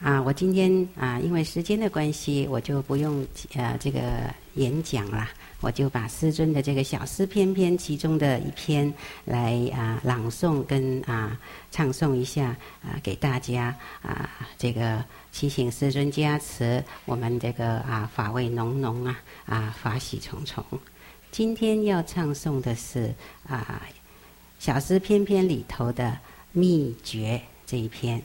啊，我今天啊，因为时间的关系，我就不用呃这个演讲了，我就把师尊的这个小诗篇篇其中的一篇来啊朗诵跟啊唱诵一下啊给大家啊这个祈请师尊加持我们这个啊法味浓浓啊啊法喜重重。今天要唱诵的是啊小诗篇篇里头的秘诀这一篇。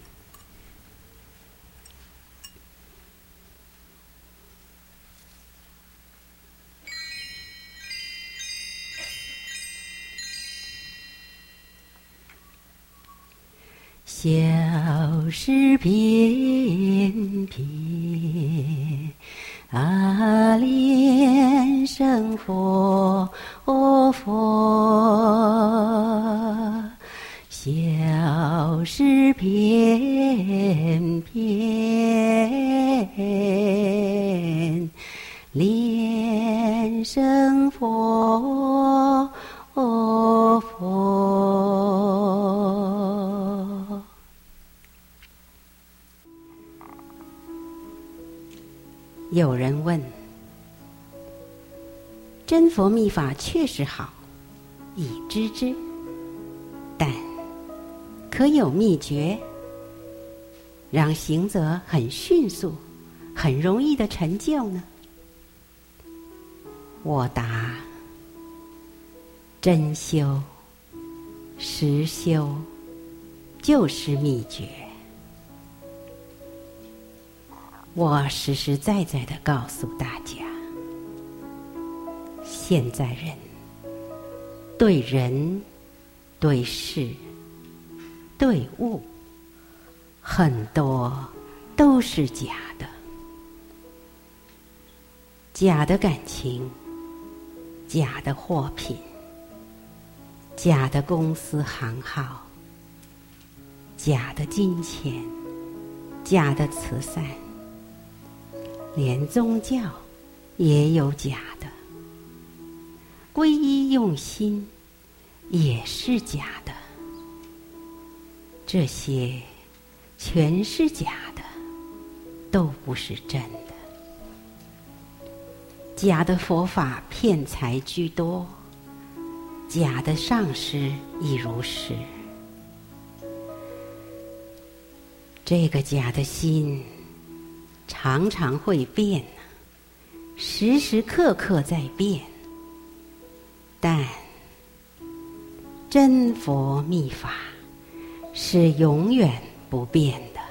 小诗篇篇，阿莲生佛，佛。小诗篇篇，莲生佛，佛。有人问：真佛密法确实好，已知之，但可有秘诀，让行者很迅速、很容易的成就呢？我答：真修、实修，就是秘诀。我实实在在的告诉大家，现在人对人、对事、对物，很多都是假的，假的感情，假的货品，假的公司行号，假的金钱，假的慈善。连宗教也有假的，皈依用心也是假的，这些全是假的，都不是真的。假的佛法骗财居多，假的上师亦如是。这个假的心。常常会变，时时刻刻在变，但真佛密法是永远不变的。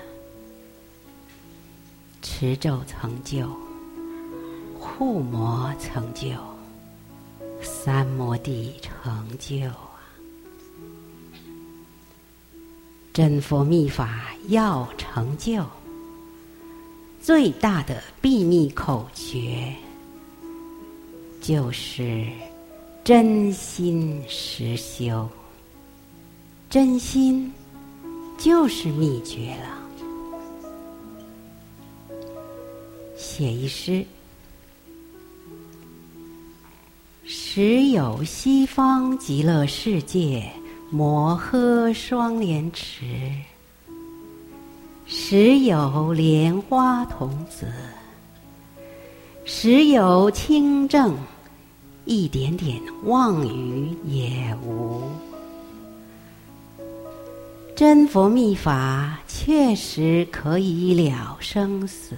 持咒成就，护魔成就，三摩地成就啊！真佛密法要成就。最大的秘密口诀，就是真心实修。真心就是秘诀了。写一诗：时有西方极乐世界摩诃双莲池。时有莲花童子，时有清正，一点点妄语也无。真佛密法确实可以了生死，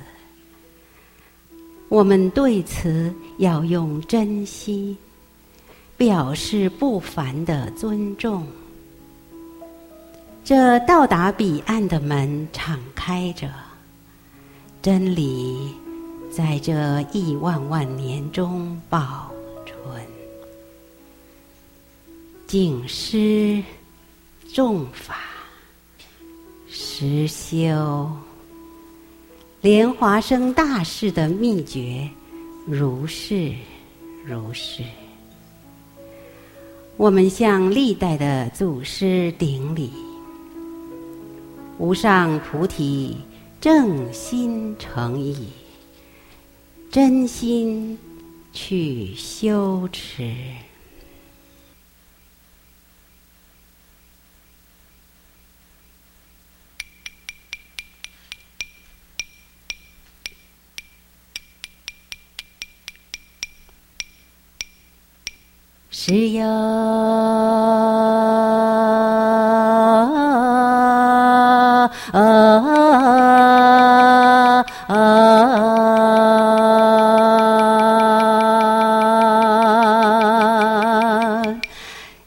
我们对此要用真心，表示不凡的尊重。这到达彼岸的门敞开着，真理在这亿万万年中保存。敬师重法实修，莲华生大士的秘诀如是如是。我们向历代的祖师顶礼。无上菩提正心诚意真心去修持。是有啊啊啊。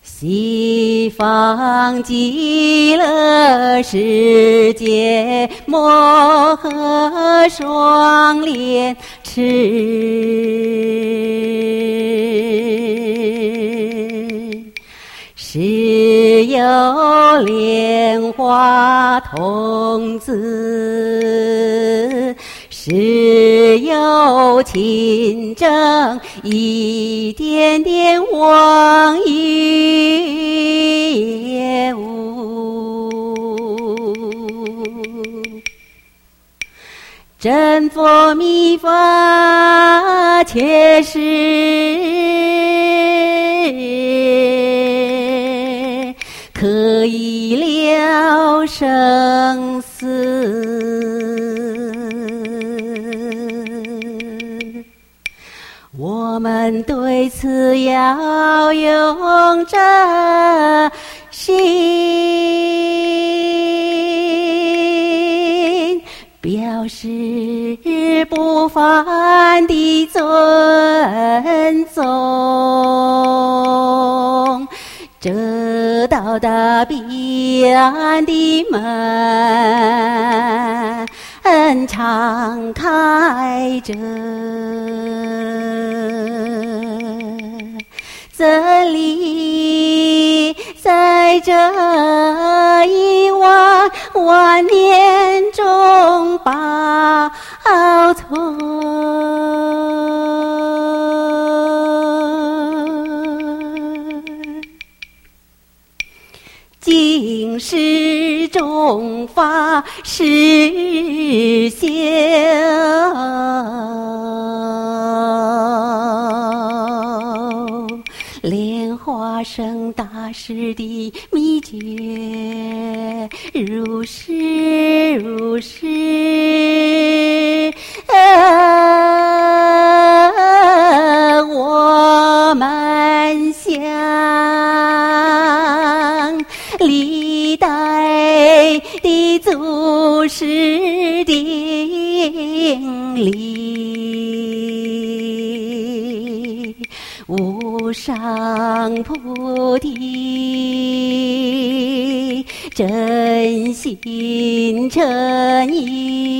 西方极乐世界，摩诃双莲池，莲花童子，是有清净一点点妄语。真佛密法切实，可以了生死。我们对此要用真心。表示不凡的尊重，这道大彼岸的门敞开着，真理在这一万万年中保存，经世中法实修。莲花生大师的秘诀，如是如是，我们想祖师顶礼。无上菩提，真心诚意，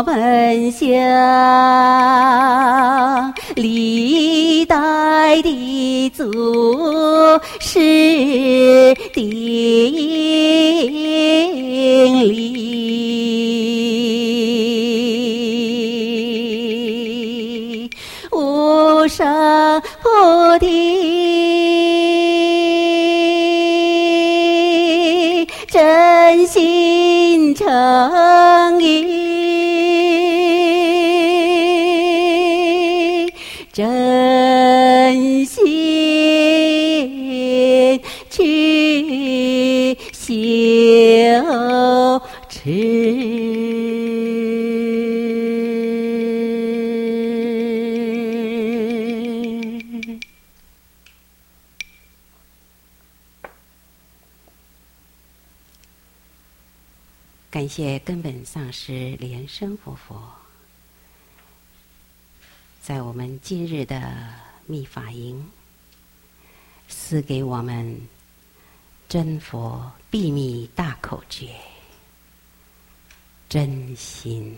我们向历代的祖师顶礼，无上菩提，感谢根本上师莲生活佛。在我们今日的密法营，赐给我们真佛秘密大口诀，真心。